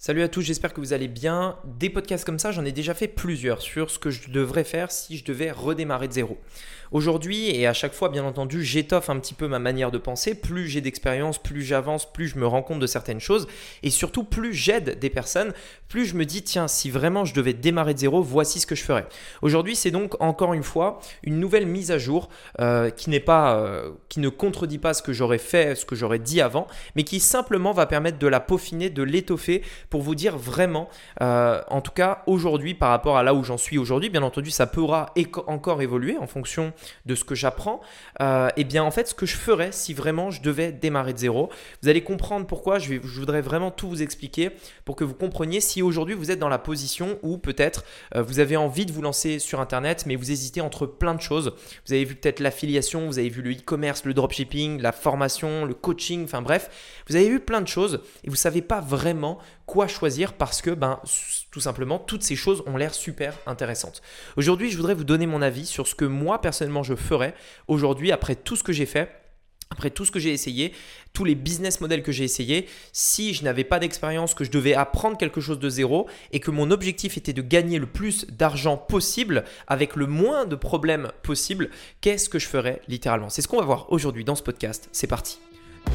Salut à tous, j'espère que vous allez bien. Des podcasts comme ça, j'en ai déjà fait plusieurs sur ce que je devrais faire si je devais redémarrer de zéro. Aujourd'hui, et à chaque fois, bien entendu, j'étoffe un petit peu ma manière de penser. Plus j'ai d'expérience, plus j'avance, plus je me rends compte de certaines choses. Et surtout, plus j'aide des personnes, plus je me dis, tiens, si vraiment je devais démarrer de zéro, voici ce que je ferais. Aujourd'hui, c'est donc encore une fois une nouvelle mise à jour euh, qui n'est pas, euh, qui ne contredit pas ce que j'aurais fait, ce que j'aurais dit avant, mais qui simplement va permettre de la peaufiner, de l'étoffer pour vous dire vraiment, euh, en tout cas aujourd'hui par rapport à là où j'en suis aujourd'hui, bien entendu, ça pourra encore évoluer en fonction de ce que j'apprends, et euh, eh bien en fait ce que je ferais si vraiment je devais démarrer de zéro, vous allez comprendre pourquoi, je voudrais vraiment tout vous expliquer pour que vous compreniez si aujourd'hui vous êtes dans la position où peut-être euh, vous avez envie de vous lancer sur Internet, mais vous hésitez entre plein de choses. Vous avez vu peut-être l'affiliation, vous avez vu le e-commerce, le dropshipping, la formation, le coaching, enfin bref, vous avez vu plein de choses et vous ne savez pas vraiment quoi choisir parce que ben, tout simplement toutes ces choses ont l'air super intéressantes. Aujourd'hui, je voudrais vous donner mon avis sur ce que moi personnellement je ferais aujourd'hui après tout ce que j'ai fait. Après tout ce que j'ai essayé, tous les business models que j'ai essayé, si je n'avais pas d'expérience, que je devais apprendre quelque chose de zéro et que mon objectif était de gagner le plus d'argent possible avec le moins de problèmes possible, qu'est-ce que je ferais littéralement? C'est ce qu'on va voir aujourd'hui dans ce podcast. C'est parti.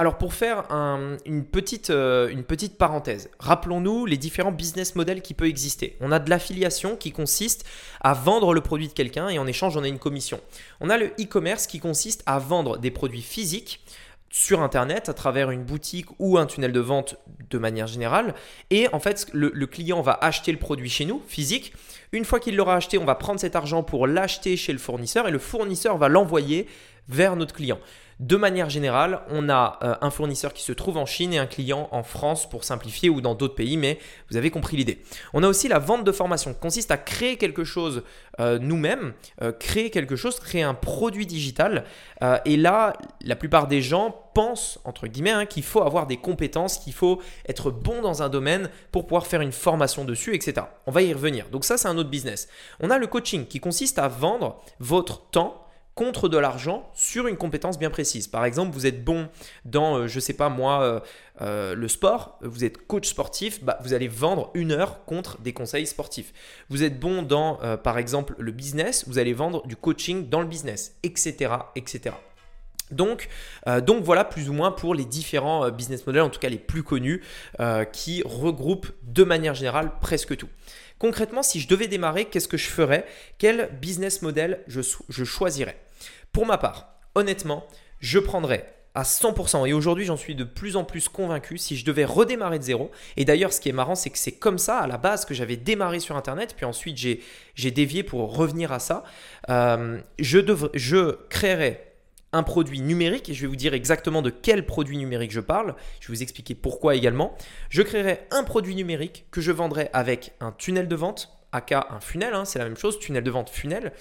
Alors pour faire une, petite, euh, une petite parenthèse, rappelons-nous les différents business models qui peuvent exister. On a de l'affiliation qui consiste à vendre le produit de quelqu'un et en échange on a une commission. On a le e-commerce qui consiste à vendre des produits physiques sur Internet à travers une boutique ou un tunnel de vente de manière générale. Et en fait, le client va acheter le produit chez nous, physique. Une fois qu'il l'aura acheté, on va prendre cet argent pour l'acheter chez le fournisseur et le fournisseur va l'envoyer vers notre client. De manière générale, on a euh, un fournisseur qui se trouve en Chine et un client en France pour simplifier ou dans d'autres pays, mais vous avez compris l'idée. On a aussi la vente de formation, qui consiste à créer quelque chose euh, nous-mêmes, euh, créer quelque chose, créer un produit digital. et là, la plupart des gens pensent, entre guillemets, hein, qu'il faut avoir des compétences, qu'il faut être bon dans un domaine pour pouvoir faire une formation dessus, etc. On va y revenir. Donc ça, c'est un autre business. On a le coaching qui consiste à vendre votre temps contre de l'argent sur une compétence bien précise. Par exemple, vous êtes bon dans, euh, je ne sais pas moi, euh, euh, le sport, vous êtes coach sportif, bah, vous allez vendre une heure contre des conseils sportifs. Vous êtes bon dans, par exemple, le business, vous allez vendre du coaching dans le business, etc. etc. Donc, donc voilà plus ou moins pour les différents business models, en tout cas les plus connus, qui regroupent de manière générale presque tout. Concrètement, si je devais démarrer, qu'est-ce que je ferais? Quel business model je, je choisirais? Pour ma part, honnêtement, je prendrais à 100%. Et aujourd'hui, j'en suis de plus en plus convaincu si je devais redémarrer de zéro. Et d'ailleurs, ce qui est marrant, c'est que c'est comme ça à la base que j'avais démarré sur Internet. Puis ensuite, j'ai dévié pour revenir à ça. Euh, je, devrais, je créerais un produit numérique, et je vais vous dire exactement de quel produit numérique je parle, je vais vous expliquer pourquoi également. Je créerai un produit numérique que je vendrai avec un tunnel de vente, aka un funnel, hein, c'est la même chose, tunnel de vente, funnel.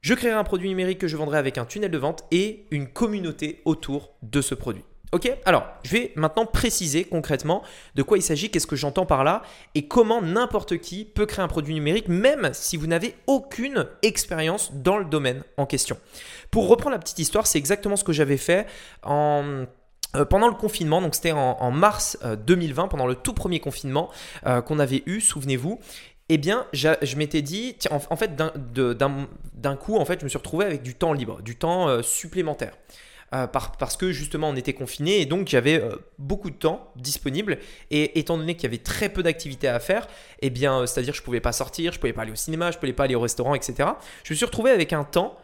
Je créerai un produit numérique que je vendrai avec un tunnel de vente et une communauté autour de ce produit. Ok? Alors, je vais maintenant préciser concrètement de quoi il s'agit, qu'est-ce que j'entends par là et comment n'importe qui peut créer un produit numérique, même si vous n'avez aucune expérience dans le domaine en question. Pour reprendre la petite histoire, c'est exactement ce que j'avais fait euh, pendant le confinement, donc c'était en, mars 2020, euh, pendant le tout premier confinement euh, qu'on avait eu, souvenez-vous, eh bien, je m'étais dit, en, fait, d'un coup, en fait, je me suis retrouvé avec du temps libre, du temps supplémentaire. Euh, parce que justement on était confiné et donc j'avais euh, beaucoup de temps disponible et étant donné qu'il y avait très peu d'activités à faire, eh bien euh, c'est-à-dire je pouvais pas sortir, je pouvais pas aller au cinéma, je pouvais pas aller au restaurant, etc. Je me suis retrouvé avec un temps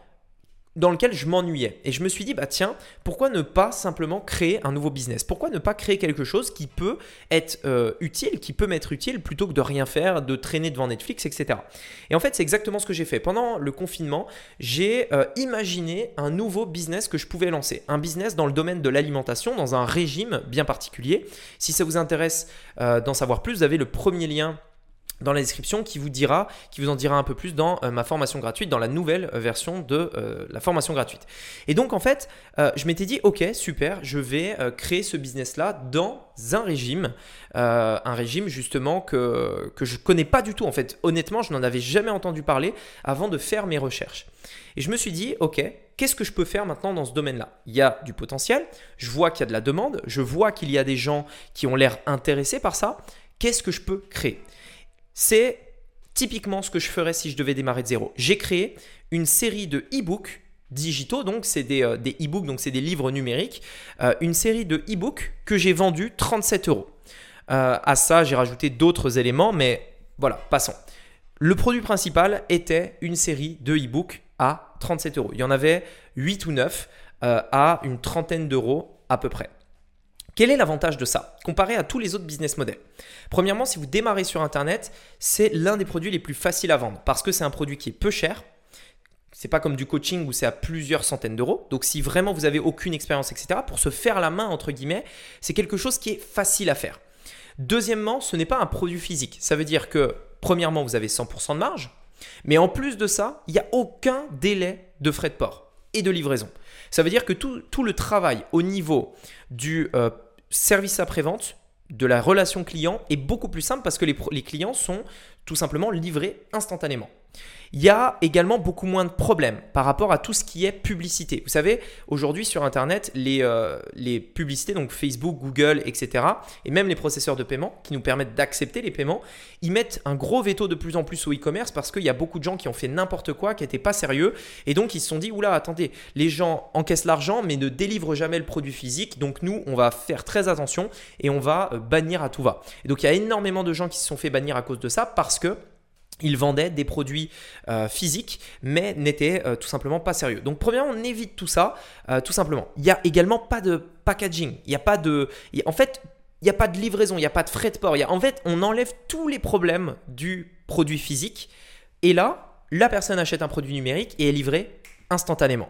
dans lequel je m'ennuyais. Et je me suis dit, bah tiens, pourquoi ne pas simplement créer un nouveau business? Pourquoi ne pas créer quelque chose qui peut être euh, utile, qui peut m'être utile plutôt que de rien faire, de traîner devant Netflix, etc. Et en fait, c'est exactement ce que j'ai fait. Pendant le confinement, j'ai euh, imaginé un nouveau business que je pouvais lancer. Un business dans le domaine de l'alimentation, dans un régime bien particulier. Si ça vous intéresse euh, d'en savoir plus, vous avez le premier lien dans la description qui vous dira, qui vous en dira un peu plus dans euh, ma formation gratuite, dans la nouvelle version de euh, la formation gratuite. Et donc en fait, euh, je m'étais dit, ok, super, je vais créer ce business-là dans un régime, un régime justement que, que je connais pas du tout. En fait, honnêtement, je n'en avais jamais entendu parler avant de faire mes recherches. Et je me suis dit, ok, qu'est-ce que je peux faire maintenant dans ce domaine-là? Il y a du potentiel, je vois qu'il y a de la demande, je vois qu'il y a des gens qui ont l'air intéressés par ça. Qu'est-ce que je peux créer? C'est typiquement ce que je ferais si je devais démarrer de zéro. J'ai créé une série de e-books digitaux, donc c'est des, euh, e-books, donc c'est des livres numériques, euh, une série de e-books que j'ai vendus 37 euros. Euh, à ça, j'ai rajouté d'autres éléments, mais voilà, passons. Le produit principal était une série de e-books à 37 euros. Il y en avait 8 ou 9 à une trentaine d'euros à peu près. Quel est l'avantage de ça comparé à tous les autres business models? Premièrement, si vous démarrez sur Internet, c'est l'un des produits les plus faciles à vendre parce que c'est un produit qui est peu cher. C'est pas comme du coaching où c'est à plusieurs centaines d'euros. Donc si vraiment vous avez aucune expérience, etc., pour se faire la main, entre guillemets, c'est quelque chose qui est facile à faire. Deuxièmement, ce n'est pas un produit physique. Ça veut dire que, premièrement, vous avez 100% de marge, mais en plus de ça, il n'y a aucun délai de frais de port et de livraison. Ça veut dire que tout, le travail au niveau du euh, service après-vente, de la relation client est beaucoup plus simple parce que les clients sont tout simplement livrés instantanément. Il y a également beaucoup moins de problèmes par rapport à tout ce qui est publicité. Vous savez, aujourd'hui sur Internet, les, euh, publicités, donc Facebook, Google, etc., et même les processeurs de paiement qui nous permettent d'accepter les paiements, ils mettent un gros veto de plus en plus au e-commerce parce qu'il y a beaucoup de gens qui ont fait n'importe quoi, qui n'étaient pas sérieux, et donc ils se sont dit, oula, attendez, les gens encaissent l'argent mais ne délivrent jamais le produit physique, donc nous, on va faire très attention et on va euh, bannir à tout va. Et donc il y a énormément de gens qui se sont fait bannir à cause de ça parce que ils vendaient des produits euh, physiques, mais n'étaient euh, tout simplement pas sérieux. Donc, premièrement, on évite tout ça, euh, tout simplement. Il n'y a également pas de packaging. Il n'y a pas de. en fait, il n'y a pas de livraison, il n'y a pas de frais de port. en fait, on enlève tous les problèmes du produit physique. Et là, la personne achète un produit numérique et est livrée instantanément.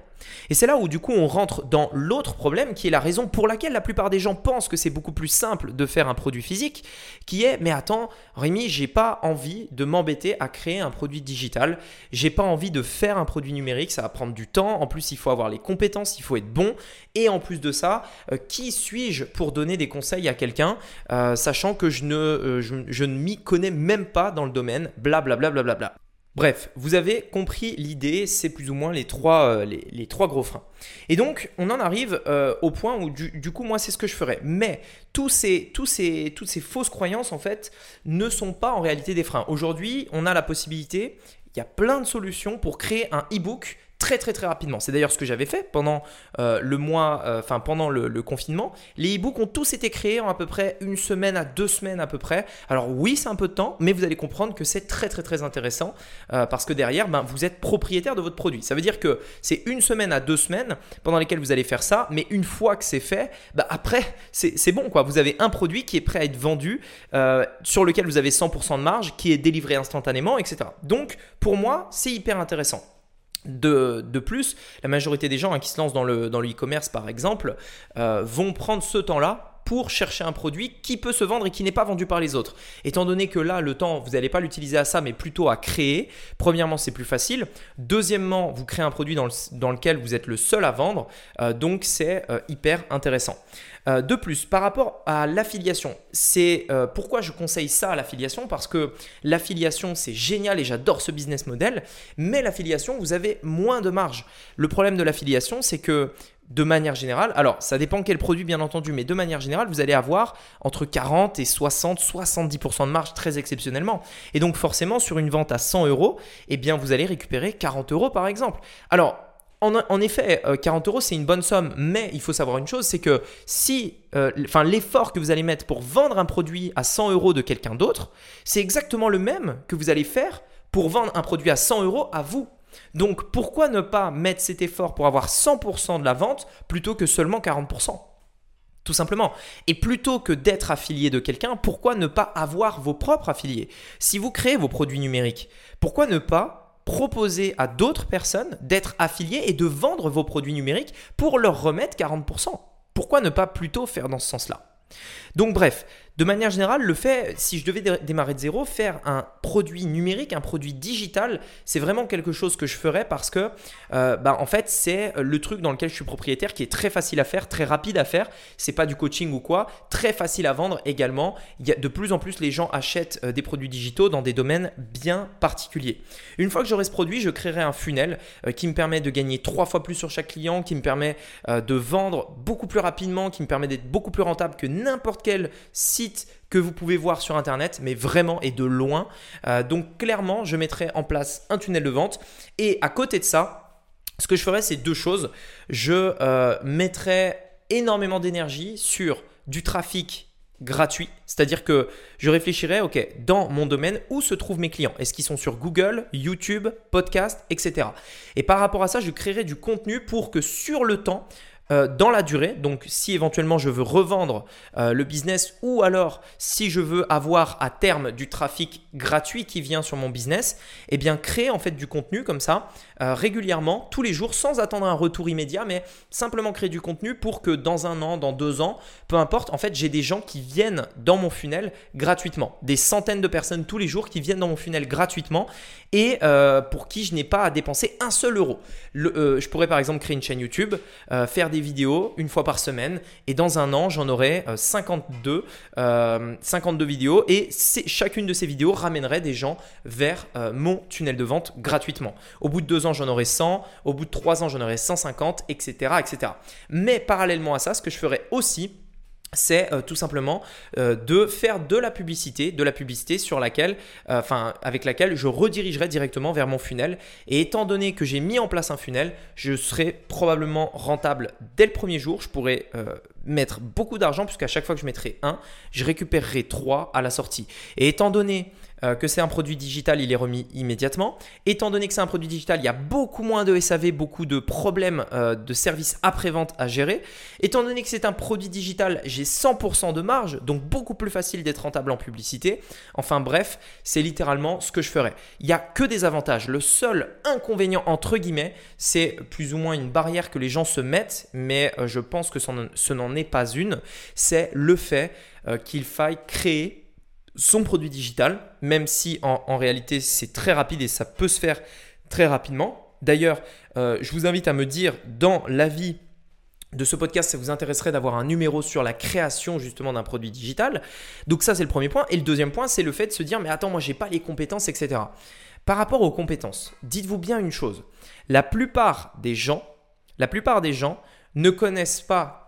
Et c'est là où du coup on rentre dans l'autre problème qui est la raison pour laquelle la plupart des gens pensent que c'est beaucoup plus simple de faire un produit physique, qui est mais attends Rémi, j'ai pas envie de m'embêter à créer un produit digital, j'ai pas envie de faire un produit numérique, ça va prendre du temps, en plus il faut avoir les compétences, il faut être bon, et en plus de ça, euh, qui suis-je pour donner des conseils à quelqu'un, euh, sachant que je ne, euh, je, ne m'y connais même pas dans le domaine, blablabla. Bla, bla, bla, bla, Bref, vous avez compris l'idée, c'est plus ou moins les trois, euh, les, trois gros freins. Et donc, on en arrive euh, au point où, du, coup, moi, c'est ce que je ferais. Mais tous ces, tous ces, toutes ces fausses croyances, en fait, ne sont pas en réalité des freins. Aujourd'hui, on a la possibilité, il y a plein de solutions pour créer un e-book très très très rapidement. C'est d'ailleurs ce que j'avais fait pendant euh, le mois, euh, enfin pendant le, confinement. Les e-books ont tous été créés en à peu près une semaine à deux semaines à peu près. Alors oui, c'est un peu de temps, mais vous allez comprendre que c'est très très très intéressant euh, parce que derrière, ben, vous êtes propriétaire de votre produit. Ça veut dire que c'est une semaine à deux semaines pendant lesquelles vous allez faire ça, mais une fois que c'est fait, ben, après c'est bon quoi. Vous avez un produit qui est prêt à être vendu, sur lequel vous avez 100% de marge, qui est délivré instantanément, etc. Donc pour moi, c'est hyper intéressant. De, plus, la majorité des gens hein, qui se lancent dans le dans e-commerce, par exemple, euh, vont prendre ce temps-là pour chercher un produit qui peut se vendre et qui n'est pas vendu par les autres. Étant donné que là, le temps, vous n'allez pas l'utiliser à ça, mais plutôt à créer, premièrement, c'est plus facile. Deuxièmement, vous créez un produit dans, lequel vous êtes le seul à vendre, euh, donc c'est euh, hyper intéressant. Euh, de plus, par rapport à l'affiliation, c'est pourquoi je conseille ça à l'affiliation, parce que l'affiliation, c'est génial et j'adore ce business model, mais l'affiliation, vous avez moins de marge. Le problème de l'affiliation, c'est que de manière générale, alors ça dépend quel produit bien entendu, mais de manière générale, vous allez avoir entre 40 et 60, 70% de marge très exceptionnellement. Et donc forcément, sur une vente à 100 euros, eh bien vous allez récupérer 40 euros par exemple. Alors, en, effet, 40 euh, euros, c'est une bonne somme, mais il faut savoir une chose, c'est que si, euh, l'effort que vous allez mettre pour vendre un produit à 100 euros de quelqu'un d'autre, c'est exactement le même que vous allez faire pour vendre un produit à 100 euros à vous. Donc pourquoi ne pas mettre cet effort pour avoir 100% de la vente plutôt que seulement 40% tout simplement. Et plutôt que d'être affilié de quelqu'un, pourquoi ne pas avoir vos propres affiliés? Si vous créez vos produits numériques, pourquoi ne pas proposer à d'autres personnes d'être affiliés et de vendre vos produits numériques pour leur remettre 40% Pourquoi ne pas plutôt faire dans ce sens-là? Donc bref, de manière générale, le fait, si je devais démarrer de zéro, faire un produit numérique, un produit digital, c'est vraiment quelque chose que je ferais parce que, euh, bah, en fait, c'est le truc dans lequel je suis propriétaire qui est très facile à faire, très rapide à faire. C'est pas du coaching ou quoi, très facile à vendre également. De plus en plus les gens achètent euh, des produits digitaux dans des domaines bien particuliers. Une fois que j'aurai ce produit, je créerai un funnel euh, qui me permet de gagner trois fois plus sur chaque client, qui me permet de vendre beaucoup plus rapidement, qui me permet d'être beaucoup plus rentable que n'importe quel site que vous pouvez voir sur Internet, mais vraiment et de loin. Euh, donc clairement, je mettrai en place un tunnel de vente. Et à côté de ça, ce que je ferai, c'est deux choses. Je euh, mettrai énormément d'énergie sur du trafic gratuit, c'est-à-dire que je réfléchirai, ok, dans mon domaine, où se trouvent mes clients? Est-ce qu'ils sont sur Google, YouTube, podcast, etc. Et par rapport à ça, je créerai du contenu pour que sur le temps, euh, dans la durée. Donc si éventuellement je veux revendre euh, le business ou alors si je veux avoir à terme du trafic gratuit qui vient sur mon business, eh bien créer en fait du contenu comme ça euh, régulièrement, tous les jours, sans attendre un retour immédiat, mais simplement créer du contenu pour que dans un an, dans deux ans, peu importe, en fait, j'ai des gens qui viennent dans mon funnel gratuitement. Des centaines de personnes tous les jours qui viennent dans mon funnel gratuitement et euh, pour qui je n'ai pas à dépenser un seul euro. Euh, je pourrais par exemple créer une chaîne YouTube, faire des vidéos une fois par semaine et dans un an, j'en aurai 52, 52 vidéos et chacune de ces vidéos ramènerait des gens vers mon tunnel de vente gratuitement. Au bout de deux ans, j'en aurai 100, au bout de 3 ans, j'en aurai 150, etc., etc. Mais parallèlement à ça, ce que je ferai aussi, c'est euh, tout simplement euh, de faire de la publicité, de la publicité sur laquelle, euh, avec laquelle je redirigerai directement vers mon funnel. Et étant donné que j'ai mis en place un funnel, je serai probablement rentable dès le premier jour. Je pourrais mettre beaucoup d'argent puisqu'à chaque fois que je mettrai un, je récupérerai 3 à la sortie. Et étant donné euh, que c'est un produit digital, il est remis immédiatement. Étant donné que c'est un produit digital, il y a beaucoup moins de SAV, beaucoup de problèmes euh, de services après-vente à gérer. Étant donné que c'est un produit digital, j'ai 100% de marge, donc beaucoup plus facile d'être rentable en publicité. Enfin bref, c'est littéralement ce que je ferais. Il n'y a que des avantages. Le seul inconvénient, entre guillemets, c'est plus ou moins une barrière que les gens se mettent, mais euh, je pense que ce n'en est pas une. C'est le fait qu'il faille créer son produit digital, même si en, réalité c'est très rapide et ça peut se faire très rapidement. D'ailleurs, euh, je vous invite à me dire dans l'avis de ce podcast, ça vous intéresserait d'avoir un numéro sur la création justement d'un produit digital. Donc ça c'est le premier point. Et le deuxième point, c'est le fait de se dire mais attends, moi j'ai pas les compétences, etc. Par rapport aux compétences, dites-vous bien une chose. La plupart des gens, la plupart des gens ne connaissent pas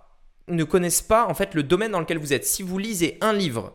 ne connaissent pas en fait le domaine dans lequel vous êtes. Si vous lisez un livre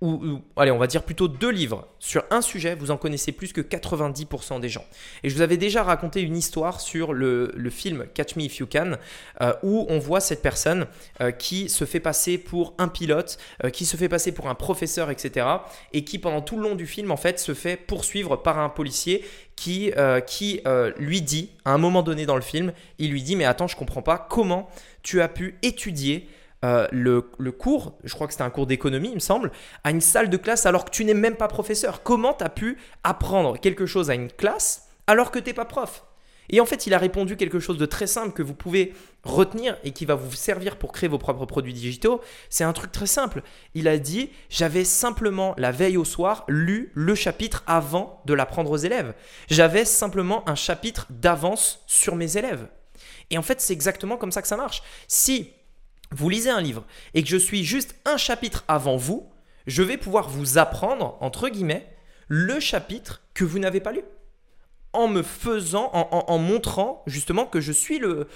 ou, allez, on va dire plutôt deux livres sur un sujet, vous en connaissez plus que 90% des gens. Et je vous avais déjà raconté une histoire sur le, film Catch Me If You Can, euh, où on voit cette personne euh, qui se fait passer pour un pilote, euh, qui se fait passer pour un professeur, etc. Et qui pendant tout le long du film, en fait, se fait poursuivre par un policier qui, qui lui dit, à un moment donné dans le film, il lui dit, mais attends, je comprends pas, comment tu as pu étudier euh, le, cours, je crois que c'était un cours d'économie, il me semble, à une salle de classe alors que tu n'es même pas professeur. Comment tu as pu apprendre quelque chose à une classe alors que tu n'es pas prof? Et en fait, il a répondu quelque chose de très simple que vous pouvez retenir et qui va vous servir pour créer vos propres produits digitaux. C'est un truc très simple. Il a dit, j'avais simplement la veille au soir lu le chapitre avant de l'apprendre aux élèves. J'avais simplement un chapitre d'avance sur mes élèves. Et en fait, c'est exactement comme ça que ça marche. Si vous lisez un livre et que je suis juste un chapitre avant vous, je vais pouvoir vous apprendre, entre guillemets, le chapitre que vous n'avez pas lu en me faisant, en, montrant justement que je suis le,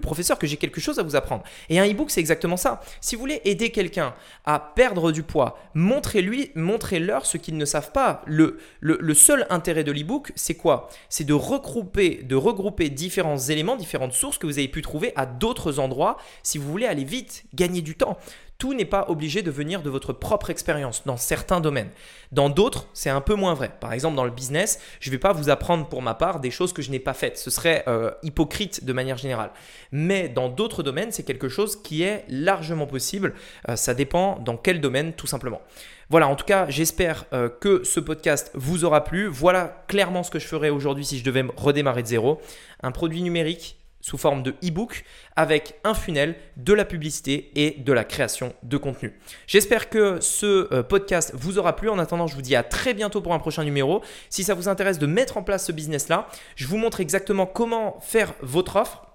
professeur, que j'ai quelque chose à vous apprendre. Et un e-book, c'est exactement ça. Si vous voulez aider quelqu'un à perdre du poids, montrez-lui, montrez-leur ce qu'ils ne savent pas. Le, le, seul intérêt de l'e-book, c'est quoi? C'est de regrouper, de regrouper différents éléments, différentes sources que vous avez pu trouver à d'autres endroits si vous voulez aller vite, gagner du temps. Tout n'est pas obligé de venir de votre propre expérience dans certains domaines. Dans d'autres, c'est un peu moins vrai. Par exemple, dans le business, je ne vais pas vous apprendre pour ma part des choses que je n'ai pas faites. Ce serait euh, hypocrite de manière générale. Mais dans d'autres domaines, c'est quelque chose qui est largement possible. Euh, ça dépend dans quel domaine, tout simplement. Voilà, en tout cas, j'espère euh, que ce podcast vous aura plu. Voilà clairement ce que je ferais aujourd'hui si je devais redémarrer de zéro. Un produit numérique sous forme de e-book avec un funnel, de la publicité et de la création de contenu. J'espère que ce euh, podcast vous aura plu. En attendant, je vous dis à très bientôt pour un prochain numéro. Si ça vous intéresse de mettre en place ce business-là, je vous montre exactement comment faire votre offre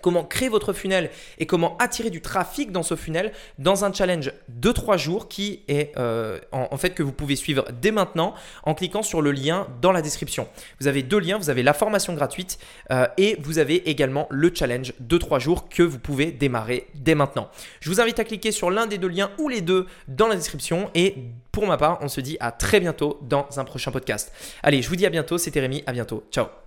comment créer votre funnel et comment attirer du trafic dans ce funnel dans un challenge de 3 jours qui est euh, en, fait que vous pouvez suivre dès maintenant en cliquant sur le lien dans la description. Vous avez deux liens, vous avez la formation gratuite euh, et vous avez également le challenge de 3 jours que vous pouvez démarrer dès maintenant. Je vous invite à cliquer sur l'un des deux liens ou les deux dans la description et pour ma part, on se dit à très bientôt dans un prochain podcast. Allez, je vous dis à bientôt, c'était Rémi, à bientôt. Ciao